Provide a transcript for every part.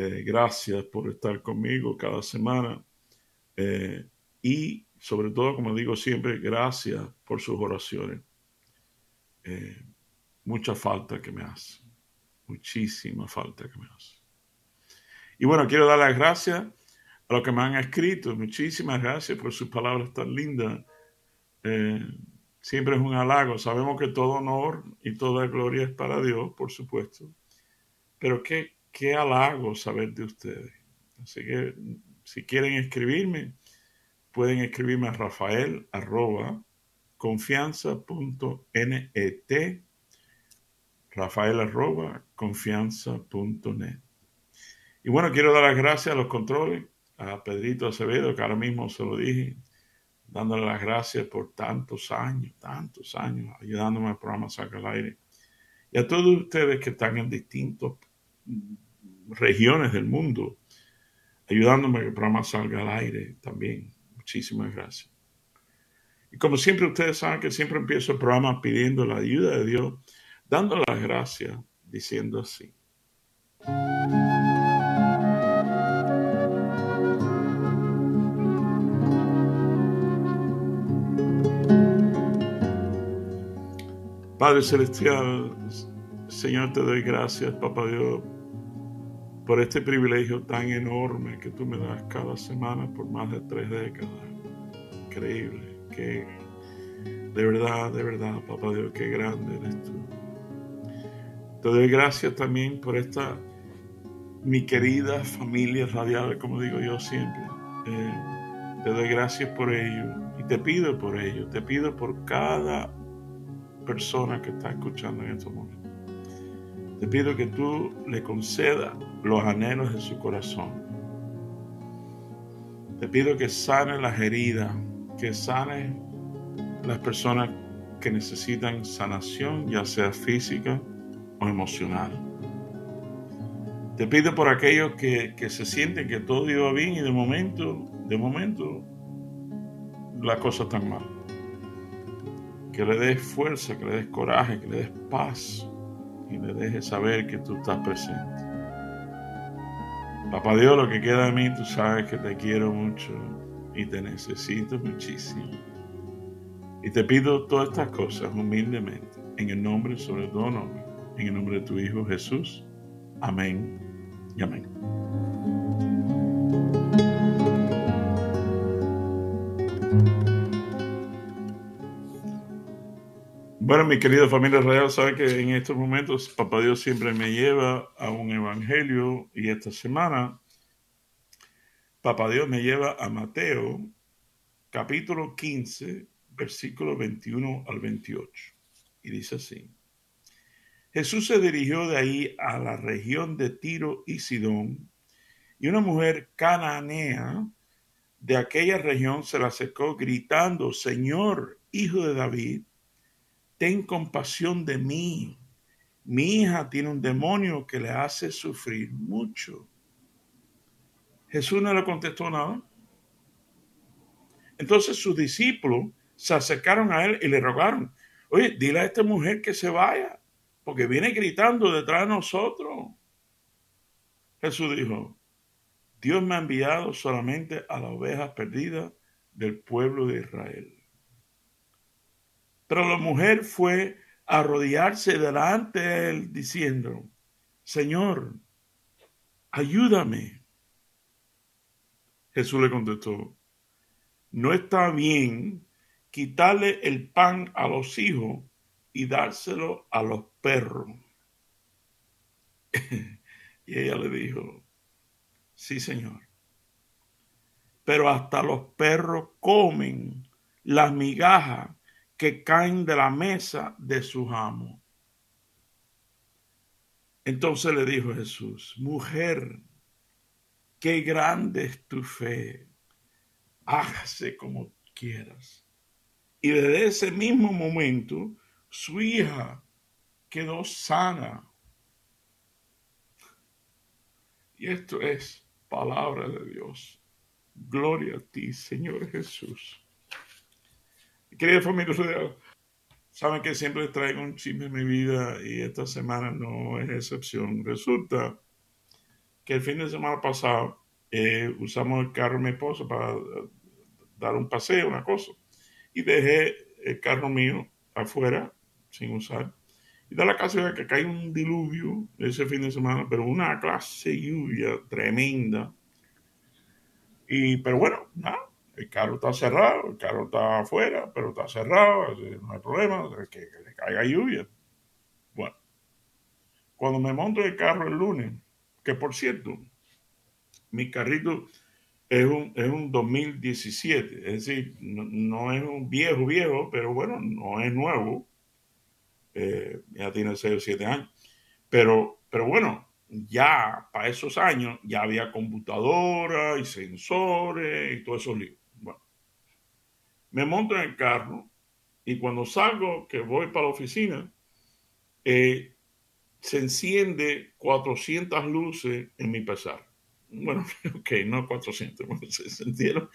Eh, gracias por estar conmigo cada semana. Eh, y sobre todo, como digo siempre, gracias por sus oraciones. Eh, mucha falta que me hace. Muchísima falta que me hace. Y bueno, quiero dar las gracias a los que me han escrito. Muchísimas gracias por sus palabras tan lindas. Siempre es un halago. Sabemos que todo honor y toda gloria es para Dios, por supuesto. Pero qué, qué halago saber de ustedes. Así que si quieren escribirme, pueden escribirme a rafael arroba confianza.net rafael arroba confianza.net y bueno, quiero dar las gracias a los controles a Pedrito Acevedo, que ahora mismo se lo dije, dándole las gracias por tantos años, tantos años, ayudándome al programa Saca al Aire. Y a todos ustedes que están en distintas regiones del mundo, ayudándome a que el programa salga al aire también. Muchísimas gracias. Y como siempre ustedes saben que siempre empiezo el programa pidiendo la ayuda de Dios, dando las gracias, diciendo así. Padre Celestial, Señor, te doy gracias, Papá Dios, por este privilegio tan enorme que tú me das cada semana por más de tres décadas. Increíble, que de verdad, de verdad, Papá Dios, qué grande eres tú. Te doy gracias también por esta, mi querida familia radial, como digo yo siempre. Eh, te doy gracias por ello y te pido por ello, te pido por cada persona que está escuchando en estos momentos. Te pido que tú le concedas los anhelos de su corazón. Te pido que sane las heridas, que sane las personas que necesitan sanación, ya sea física o emocional. Te pido por aquellos que, que se sienten que todo iba bien y de momento, de momento, las cosas están mal que le des fuerza, que le des coraje, que le des paz y le dejes saber que tú estás presente. Papá Dios, lo que queda de mí, tú sabes que te quiero mucho y te necesito muchísimo. Y te pido todas estas cosas humildemente, en el nombre, sobre todo nombre, en el nombre de tu Hijo Jesús. Amén y amén. Bueno, mi querida familia real, sabe que en estos momentos Papá Dios siempre me lleva a un evangelio y esta semana Papá Dios me lleva a Mateo capítulo 15, versículo 21 al 28. Y dice así. Jesús se dirigió de ahí a la región de Tiro y Sidón y una mujer cananea de aquella región se la acercó gritando, Señor, hijo de David, ten compasión de mí. Mi hija tiene un demonio que le hace sufrir mucho. Jesús no le contestó nada. Entonces sus discípulos se acercaron a él y le rogaron, oye, dile a esta mujer que se vaya, porque viene gritando detrás de nosotros. Jesús dijo, Dios me ha enviado solamente a las ovejas perdidas del pueblo de Israel. Pero la mujer fue a arrodillarse delante de él diciendo, Señor, ayúdame. Jesús le contestó, no está bien quitarle el pan a los hijos y dárselo a los perros. y ella le dijo, sí, Señor. Pero hasta los perros comen las migajas que caen de la mesa de sus amos. Entonces le dijo Jesús, mujer, qué grande es tu fe, hágase como quieras. Y desde ese mismo momento, su hija quedó sana. Y esto es palabra de Dios. Gloria a ti, Señor Jesús. Querida familia saben que siempre les traigo un chisme en mi vida y esta semana no es excepción. Resulta que el fin de semana pasado eh, usamos el carro de mi esposa para eh, dar un paseo, una cosa. Y dejé el carro mío afuera, sin usar. Y da la casualidad que cae un diluvio ese fin de semana, pero una clase de lluvia tremenda. Y, pero bueno, nada, el carro está cerrado, el carro está afuera, pero está cerrado, no hay problema, que, le caiga lluvia. Bueno, cuando me monto el carro el lunes, que por cierto, mi carrito es un, es un 2017, es decir, no, es un viejo, viejo, pero bueno, no es nuevo, eh, ya tiene 6 o 7 años, pero, pero bueno, ya para esos años ya había computadora y sensores y todos esos libros. Bueno, me monto en el carro y cuando salgo, que voy para la oficina, eh, se enciende 400 luces en mi pesar. Bueno, ok, no 400, se encendieron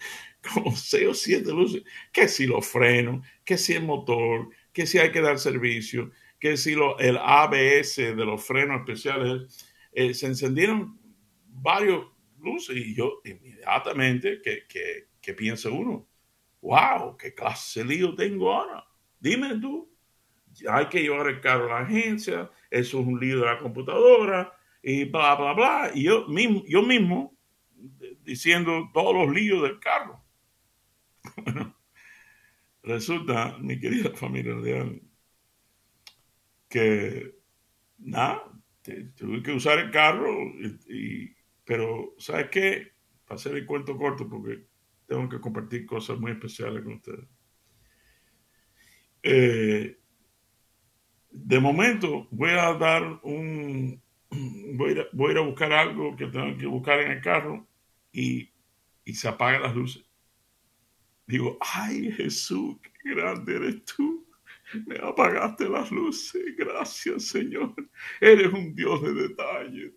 como 6 o 7 luces. Que si los frenos, que si el motor, que si hay que dar servicio, que si lo, el ABS de los frenos especiales, eh, se encendieron varios luces y yo inmediatamente que, que, que piensa uno, wow, qué clase de lío tengo ahora. Dime tú, hay que llevar el carro a la agencia, eso es un lío de la computadora y bla, bla, bla. Y yo mismo, yo mismo diciendo todos los líos del carro. Bueno, resulta, mi querida familia real, que nada, tuve que usar el carro, pero ¿sabes qué? Para hacer el cuento corto, porque tengo que compartir cosas muy especiales con ustedes. Eh, de momento voy a dar un, voy a, ir a, voy a, ir a buscar algo que tengo que buscar en el carro y, y se apagan las luces. Digo, ay Jesús, qué grande eres tú. Me apagaste las luces. Gracias, Señor. Eres un Dios de detalle.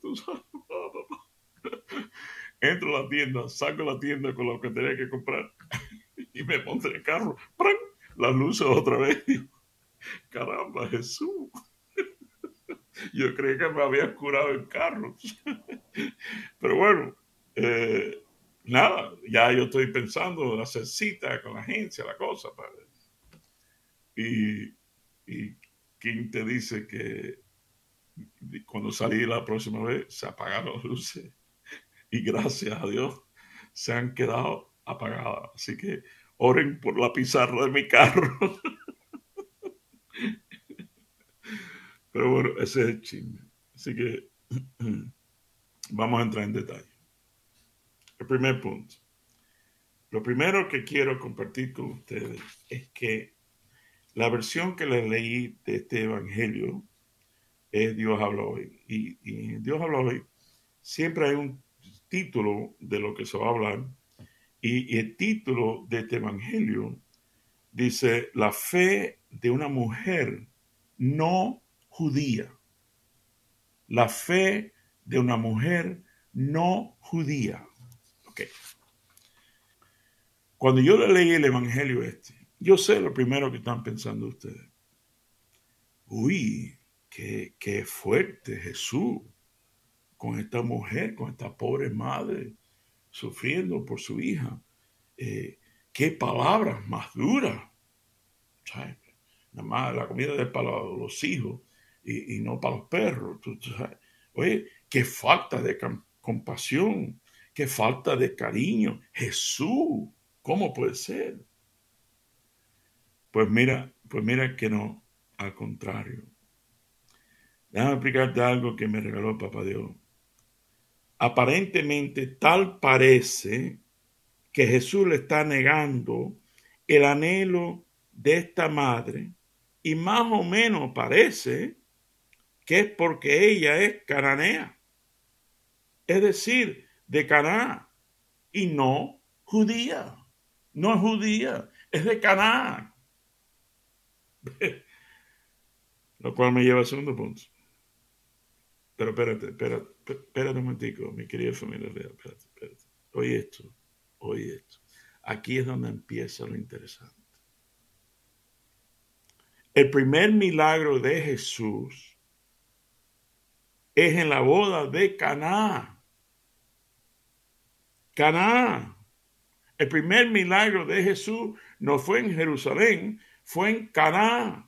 Entro a la tienda, saco la tienda con lo que tenía que comprar y me pongo en el carro. ¡Pran! Las luces otra vez. Caramba, Jesús. Yo creí que me había curado el carro. Pero bueno, eh, nada, ya yo estoy pensando en hacer cita con la agencia, la cosa. Padre. Y, y ¿quién te dice que cuando salí la próxima vez se apagaron las luces? Y gracias a Dios se han quedado apagadas. Así que oren por la pizarra de mi carro. Pero bueno, ese es el chisme. Así que vamos a entrar en detalle. El primer punto. Lo primero que quiero compartir con ustedes es que la versión que les leí de este evangelio es Dios habla hoy. Y, Dios habla hoy siempre hay un título de lo que se va a hablar. Y, el título de este evangelio dice, la fe de una mujer no judía. La fe de una mujer no judía. Ok. Cuando yo le leí el Evangelio este, yo sé lo primero que están pensando ustedes. Uy, qué, qué fuerte Jesús con esta mujer, con esta pobre madre, sufriendo por su hija. Eh, qué palabras más duras. Nada más la comida de para los hijos y, no para los perros. Oye, qué falta de compasión, qué falta de cariño. Jesús, ¿cómo puede ser? Pues mira, pues mira que no, al contrario. Déjame explicarte algo que me regaló Papá Dios. Aparentemente tal parece que Jesús le está negando el anhelo de esta madre y más o menos parece que es porque ella es cananea, es decir, de Caná, y no judía, no es judía, es de Caná. Lo cual me lleva al segundo punto. Pero espérate, espérate, espérate un momentico, mi querida familia real, espérate, espérate. Oye esto, oye esto. Aquí es donde empieza lo interesante. El primer milagro de Jesús es en la boda de Caná. Caná. El primer milagro de Jesús no fue en Jerusalén, fue en Caná.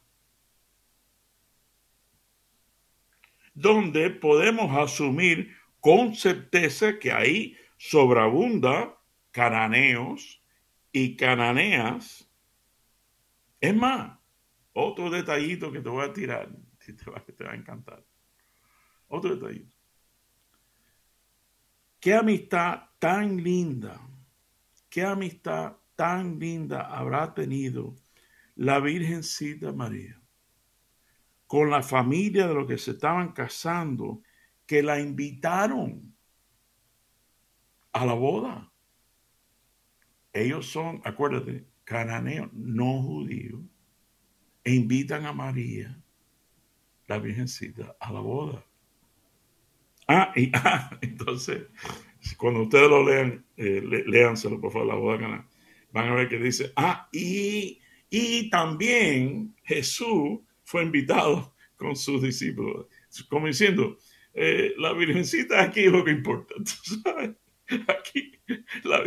Donde podemos asumir con certeza que ahí sobreabunda cananeos y cananeas. Es más, otro detallito que te voy a tirar, que te va, te va a encantar. Otro detallito. Qué amistad tan linda, qué amistad tan linda habrá tenido la Virgencita María con la familia de los que se estaban casando, que la invitaron a la boda. Ellos son, acuérdate, cananeos no judíos e invitan a María, la Virgencita, a la boda. Ah, y ah, entonces, cuando ustedes lo lean, eh, léanselo por favor, la boda Cana, van a ver que dice, ah, y, y también Jesús fue invitado con sus discípulos, como diciendo, eh, la Virgencita aquí es lo que importa. Aquí, la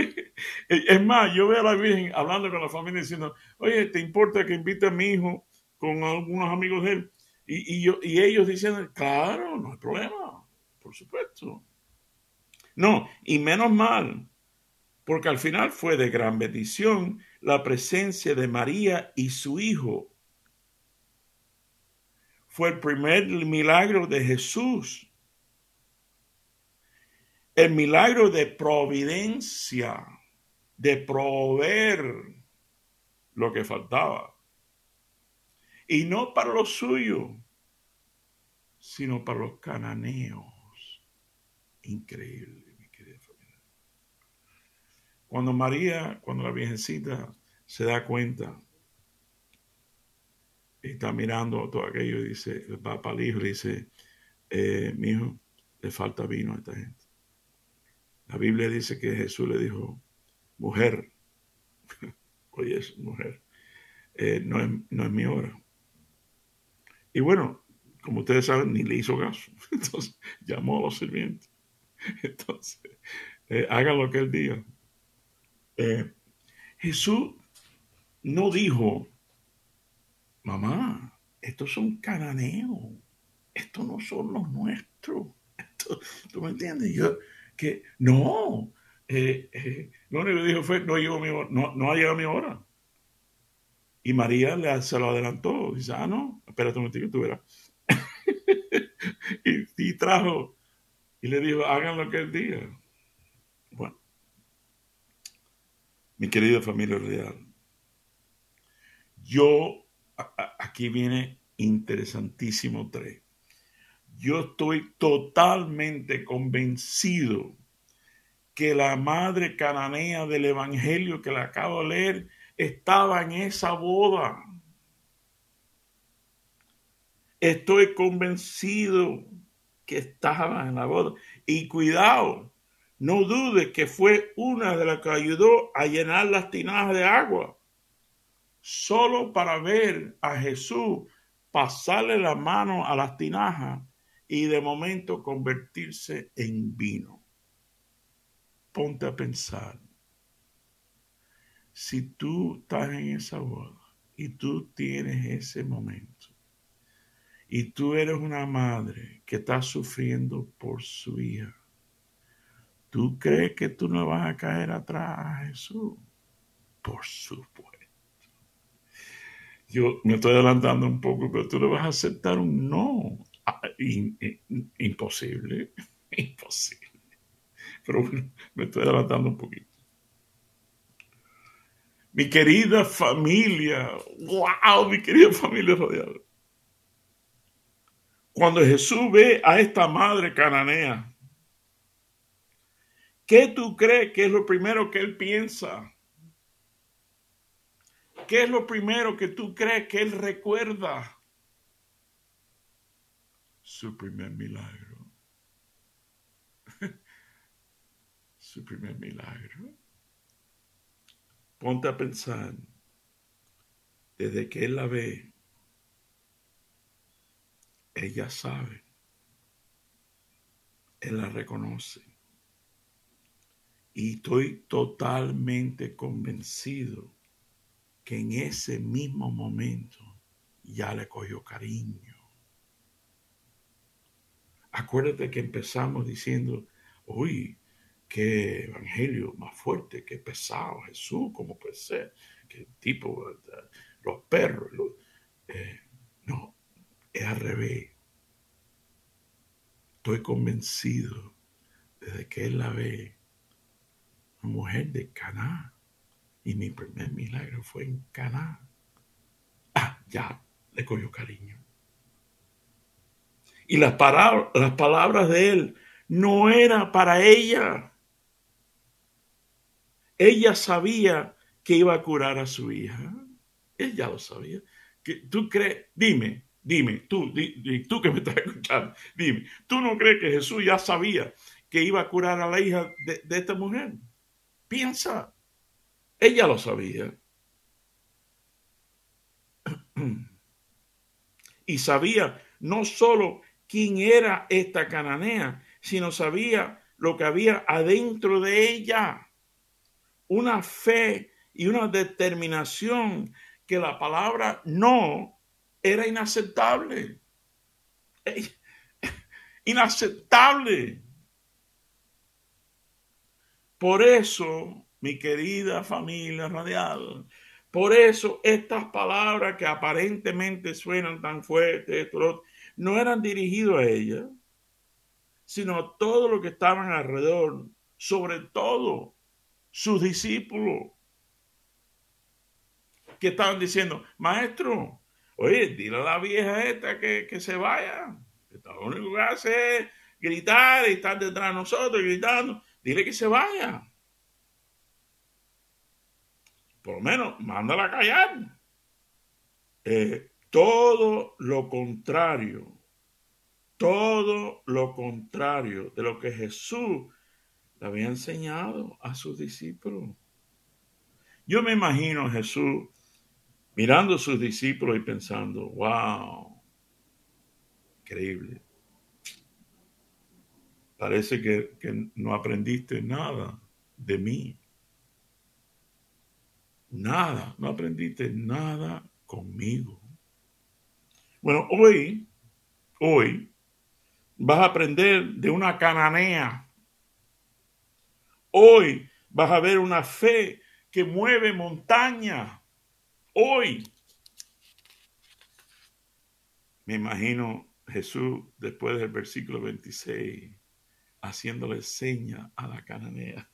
Es más, yo veo a la Virgen hablando con la familia diciendo, oye, ¿te importa que invite a mi hijo con algunos amigos de él? Y ellos dicen, claro, no hay problema, por supuesto. No, y menos mal, porque al final fue de gran bendición la presencia de María y su hijo. Fue el primer milagro de Jesús el milagro de providencia, de proveer lo que faltaba. Y no para lo suyo, sino para los cananeos. Increíble, mi querida familia. Cuando María, cuando la Virgencita se da cuenta, está mirando todo aquello y dice, va para el hijo y dice, eh, mi hijo, le falta vino a esta gente. La Biblia dice que Jesús le dijo, mujer, oye, mujer, eh, no, es, no es mi hora. Y bueno, como ustedes saben, ni le hizo caso. Entonces llamó a los sirvientes. Entonces, eh, hagan lo que él diga. Eh, Jesús no dijo, mamá, estos son cananeos, estos no son los nuestros. ¿Tú me entiendes? Yo, que no, eh, eh, lo único que dijo fue, no, llegó mi no, no ha llegado mi hora. Y María se lo adelantó. Dice, ah, no, espérate un momentito, tú verás. y, y, trajo, y le dijo, hagan lo que él diga. Bueno, mi querida familia real, yo, aquí viene interesantísimo tres yo estoy totalmente convencido que la madre cananea del Evangelio que le acabo de leer estaba en esa boda. Estoy convencido que estaba en la boda. Y cuidado, no dude que fue una de las que ayudó a llenar las tinajas de agua, solo para ver a Jesús pasarle la mano a las tinajas y de momento convertirse en vino. Ponte a pensar, si tú estás en esa boda y tú tienes ese momento y tú eres una madre que está sufriendo por su hija, ¿tú crees que tú no vas a caer atrás a Jesús? Por supuesto. Yo me estoy adelantando un poco, pero tú le vas a aceptar un no Ah, imposible, imposible. Pero bueno, me estoy adelantando un poquito. Mi querida familia, wow, mi querida familia rodeada. Cuando Jesús ve a esta madre cananea, ¿qué tú crees que es lo primero que él piensa? ¿Qué es lo primero que tú crees que él recuerda? Su primer milagro. Su primer milagro. Ponte a pensar, desde que él la ve, ella sabe, él la reconoce. Y estoy totalmente convencido que en ese mismo momento ya le cogió cariño. Acuérdate que empezamos diciendo, uy, qué evangelio más fuerte, qué pesado Jesús, como puede ser, qué tipo, los perros, eh, no, es al revés. Estoy convencido desde que él la ve, una mujer de Caná, y mi primer milagro fue en Caná. Ah, ya le cogió cariño. Y las, las palabras de él no eran para ella. Ella sabía que iba a curar a su hija. Ella lo sabía. ¿Tú crees? Dime, dime, tú, tú que me estás escuchando, dime, ¿tú no crees que Jesús ya sabía que iba a curar a la hija de esta mujer? Piensa. Ella lo sabía. Y sabía no solo quién era esta cananea, sino sabía lo que había adentro de ella. Una fe y una determinación que la palabra no era inaceptable. Inaceptable. Por eso mi querida familia radial. Por eso estas palabras que aparentemente suenan tan fuertes, no eran dirigidas a ella, sino a todos los que estaban alrededor, sobre todo sus discípulos, que estaban diciendo, maestro, oye, dile a la vieja esta que, que se vaya. Lo único que hace es gritar y estar detrás de nosotros gritando. Dile que se vaya por lo menos, mándala a callar. Eh, todo lo contrario, todo lo contrario de lo que Jesús le había enseñado a sus discípulos. Yo me imagino a Jesús mirando a sus discípulos y pensando, wow, increíble. Parece que, que no aprendiste nada de mí. Nada, no aprendiste nada conmigo. Bueno, hoy, hoy vas a aprender de una cananea. Hoy vas a ver una fe que mueve montaña. Hoy. Me imagino Jesús después del versículo 26 haciéndole seña a la cananea.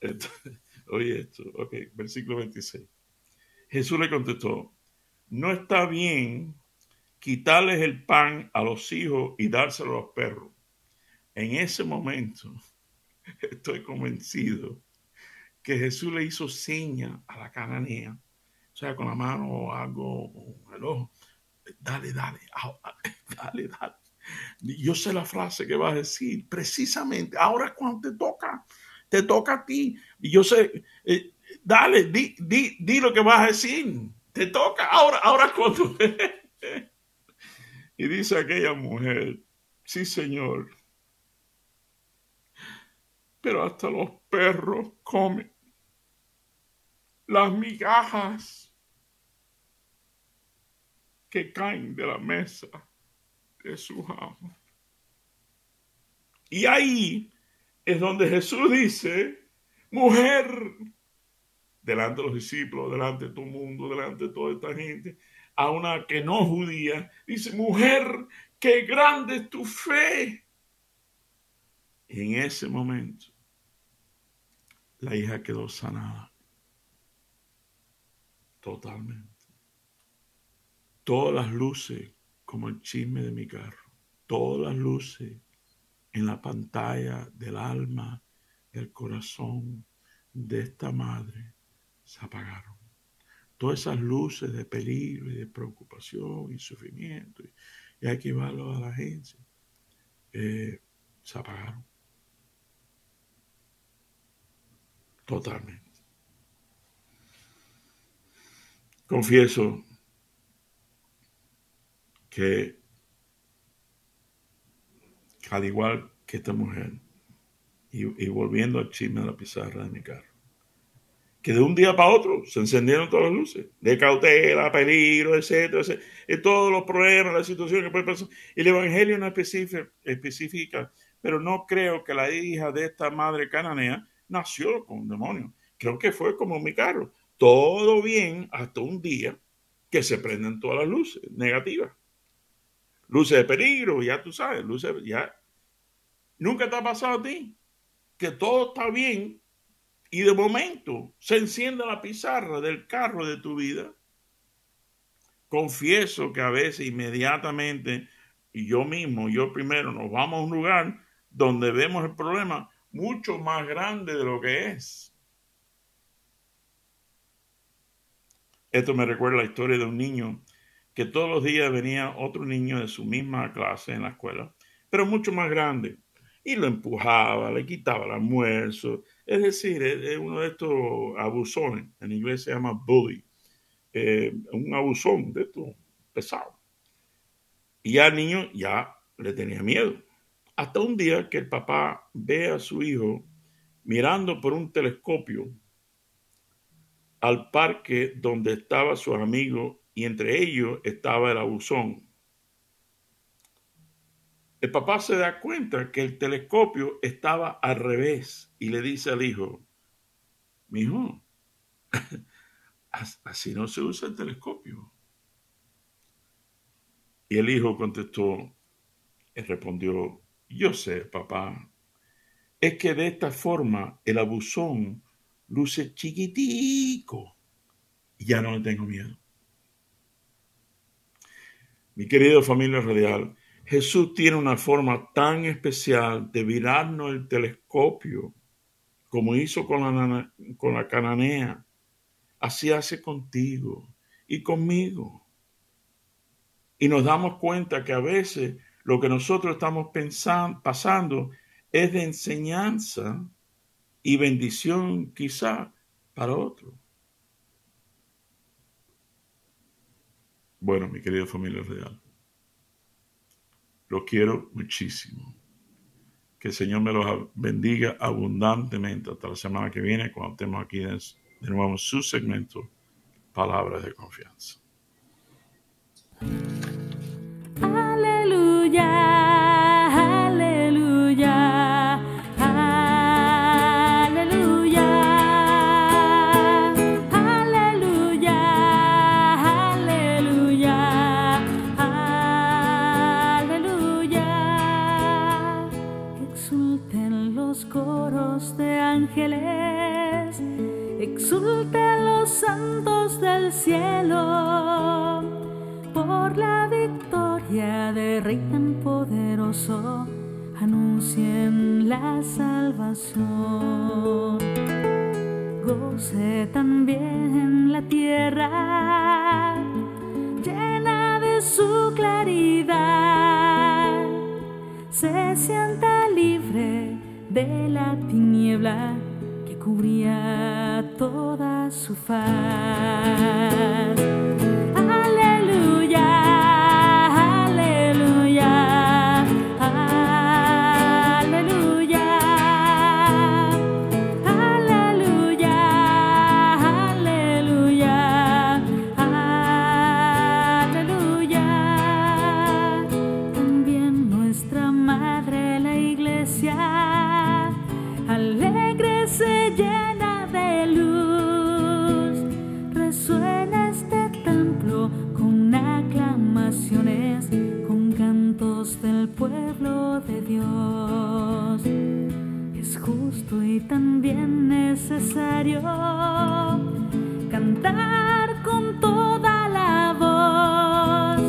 Oye esto, ok, versículo 26. Jesús le contestó, no está bien quitarles el pan a los hijos y dárselo a los perros. En ese momento estoy convencido que Jesús le hizo seña a la cananea, o sea, con la mano o algo, o el ojo. Dale, dale, dale, dale. Yo sé la frase que va a decir, precisamente, ahora cuando te toca, te toca a ti. Y yo sé, eh, dale, di, di, di, lo que vas a decir. Te toca ahora, ahora cuando... y dice aquella mujer, sí señor, pero hasta los perros comen las migajas que caen de la mesa de su amo. Y ahí es donde Jesús dice, mujer, delante de los discípulos, delante de el mundo, delante de toda esta gente, a una que no judía, dice, mujer, qué grande es tu fe. Y en ese momento, la hija quedó sanada. Totalmente. Todas las luces como el chisme de mi carro. Todas las luces en la pantalla del alma, del corazón de esta madre se apagaron. Todas esas luces de peligro y de preocupación y sufrimiento, y hay que llevarlo a la agencia, eh, se apagaron. Totalmente. Confieso que, al igual que esta mujer, y, volviendo al chisme de la pizarra de mi carro, que de un día para otro se encendieron todas las luces, de cautela, peligro, etcétera, etcétera y todos los problemas, las situaciones que puede pasar. Y el Evangelio no especifica, especifica, pero no creo que la hija de esta madre cananea nació con un demonio. Creo que fue como mi carro. Todo bien hasta un día que se prenden todas las luces negativas luces de peligro, ya tú sabes, luces, ya. Nunca te ha pasado a ti que todo está bien y de momento se enciende la pizarra del carro de tu vida. Confieso que a veces inmediatamente, yo mismo, yo primero, nos vamos a un lugar donde vemos el problema mucho más grande de lo que es. Esto me recuerda la historia de un niño que todos los días venía otro niño de su misma clase en la escuela, pero mucho más grande, y lo empujaba, le quitaba el almuerzo, es decir, es, uno de estos abusones, en inglés se llama bully, eh, un abusón de estos pesado. Y ya el niño ya le tenía miedo. Hasta un día que el papá ve a su hijo mirando por un telescopio al parque donde estaba su amigo y entre ellos estaba el abusón. El papá se da cuenta que el telescopio estaba al revés y le dice al hijo, mi hijo, así no se usa el telescopio. Y el hijo contestó, y respondió, yo sé, papá, es que de esta forma el abusón luce chiquitico y ya no le tengo miedo. Mi querido familia radial, Jesús tiene una forma tan especial de virarnos el telescopio, como hizo con la, cananea. Así hace contigo y conmigo. Y nos damos cuenta que a veces lo que nosotros estamos pasando es de enseñanza y bendición quizá para otro. Bueno, mi querida familia real, lo quiero muchísimo. Que el Señor me los bendiga abundantemente hasta la semana que viene cuando estemos aquí de, nuevo en su segmento Palabras de Confianza. exulten cielo por la victoria de Rey tan poderoso, anuncien la salvación. Goce también la tierra llena de su claridad, se sienta libre de la tiniebla cubría toda su faz. justo y también necesario cantar con toda la voz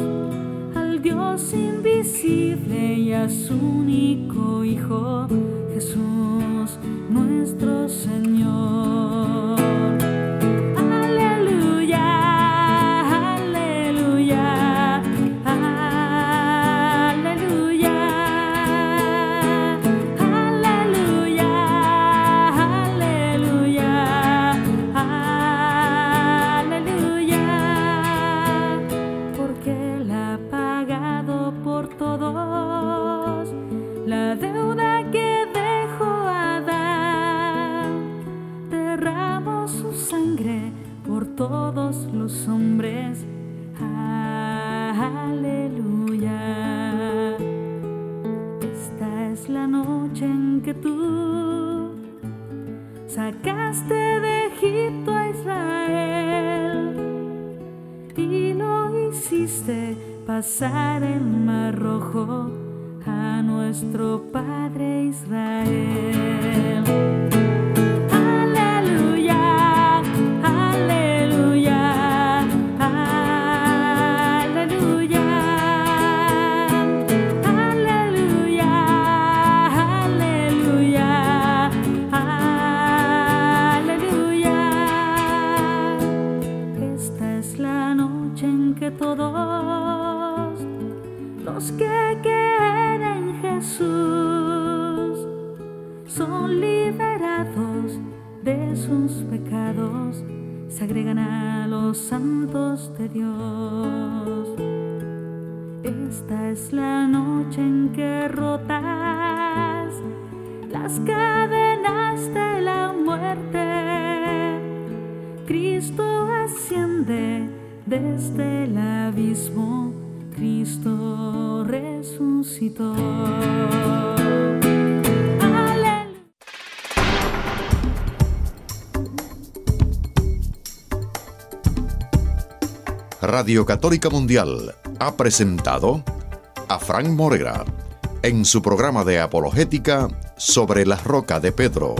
al Dios invisible y a su único Hijo Jesús nuestro Señor. Aleluya. Esta es la noche en que tú sacaste de Egipto a Israel y lo hiciste pasar el mar rojo a nuestro Padre Israel. Agregan a los santos de Dios. Esta es la noche en que rotas las cadenas de la muerte. Cristo asciende desde el abismo, Cristo resucitó. Radio Católica Mundial ha presentado a Frank Morera en su programa de apologética sobre la roca de Pedro.